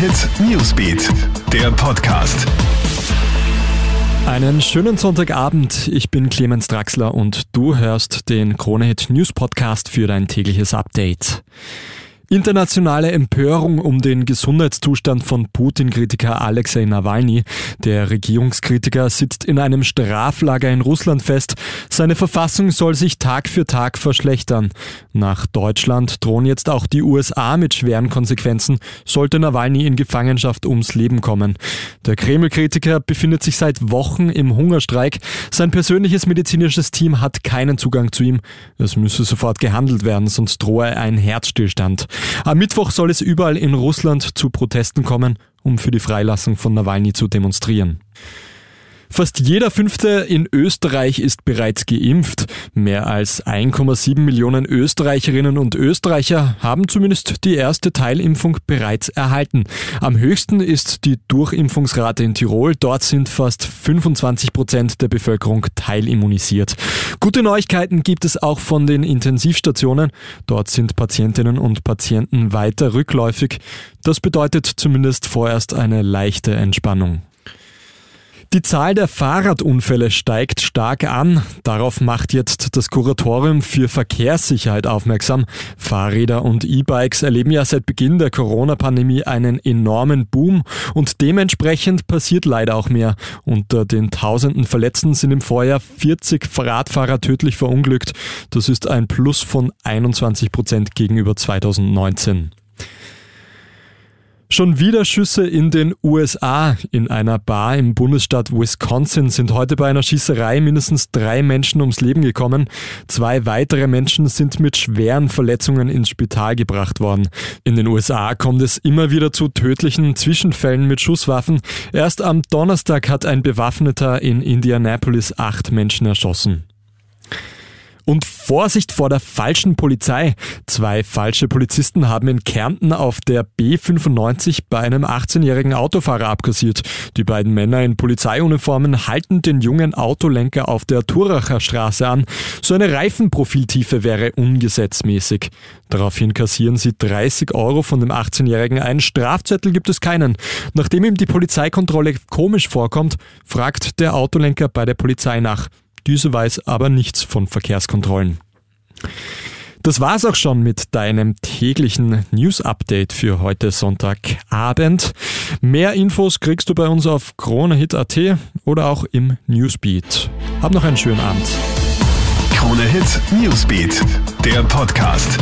Hit Newsbeat, der Podcast. Einen schönen Sonntagabend. Ich bin Clemens Draxler und du hörst den Krone Hit News Podcast für dein tägliches Update. Internationale Empörung um den Gesundheitszustand von Putin-Kritiker Alexei Nawalny. Der Regierungskritiker sitzt in einem Straflager in Russland fest. Seine Verfassung soll sich Tag für Tag verschlechtern. Nach Deutschland drohen jetzt auch die USA mit schweren Konsequenzen, sollte Nawalny in Gefangenschaft ums Leben kommen. Der Kreml-Kritiker befindet sich seit Wochen im Hungerstreik. Sein persönliches medizinisches Team hat keinen Zugang zu ihm. Es müsse sofort gehandelt werden, sonst drohe ein Herzstillstand. Am Mittwoch soll es überall in Russland zu Protesten kommen, um für die Freilassung von Nawalny zu demonstrieren. Fast jeder Fünfte in Österreich ist bereits geimpft. Mehr als 1,7 Millionen Österreicherinnen und Österreicher haben zumindest die erste Teilimpfung bereits erhalten. Am höchsten ist die Durchimpfungsrate in Tirol. Dort sind fast 25 Prozent der Bevölkerung teilimmunisiert. Gute Neuigkeiten gibt es auch von den Intensivstationen. Dort sind Patientinnen und Patienten weiter rückläufig. Das bedeutet zumindest vorerst eine leichte Entspannung. Die Zahl der Fahrradunfälle steigt stark an. Darauf macht jetzt das Kuratorium für Verkehrssicherheit aufmerksam. Fahrräder und E-Bikes erleben ja seit Beginn der Corona-Pandemie einen enormen Boom und dementsprechend passiert leider auch mehr. Unter den tausenden Verletzten sind im Vorjahr 40 Radfahrer tödlich verunglückt. Das ist ein Plus von 21 Prozent gegenüber 2019. Schon wieder Schüsse in den USA. In einer Bar im Bundesstaat Wisconsin sind heute bei einer Schießerei mindestens drei Menschen ums Leben gekommen. Zwei weitere Menschen sind mit schweren Verletzungen ins Spital gebracht worden. In den USA kommt es immer wieder zu tödlichen Zwischenfällen mit Schusswaffen. Erst am Donnerstag hat ein Bewaffneter in Indianapolis acht Menschen erschossen. Und Vorsicht vor der falschen Polizei. Zwei falsche Polizisten haben in Kärnten auf der B95 bei einem 18-jährigen Autofahrer abkassiert. Die beiden Männer in Polizeiuniformen halten den jungen Autolenker auf der Turacher Straße an. So eine Reifenprofiltiefe wäre ungesetzmäßig. Daraufhin kassieren sie 30 Euro von dem 18-Jährigen. Einen Strafzettel gibt es keinen. Nachdem ihm die Polizeikontrolle komisch vorkommt, fragt der Autolenker bei der Polizei nach. Diese weiß aber nichts von Verkehrskontrollen. Das war's auch schon mit deinem täglichen News-Update für heute Sonntagabend. Mehr Infos kriegst du bei uns auf KroneHit.at oder auch im Newsbeat. Hab noch einen schönen Abend. KroneHit Newsbeat, der Podcast.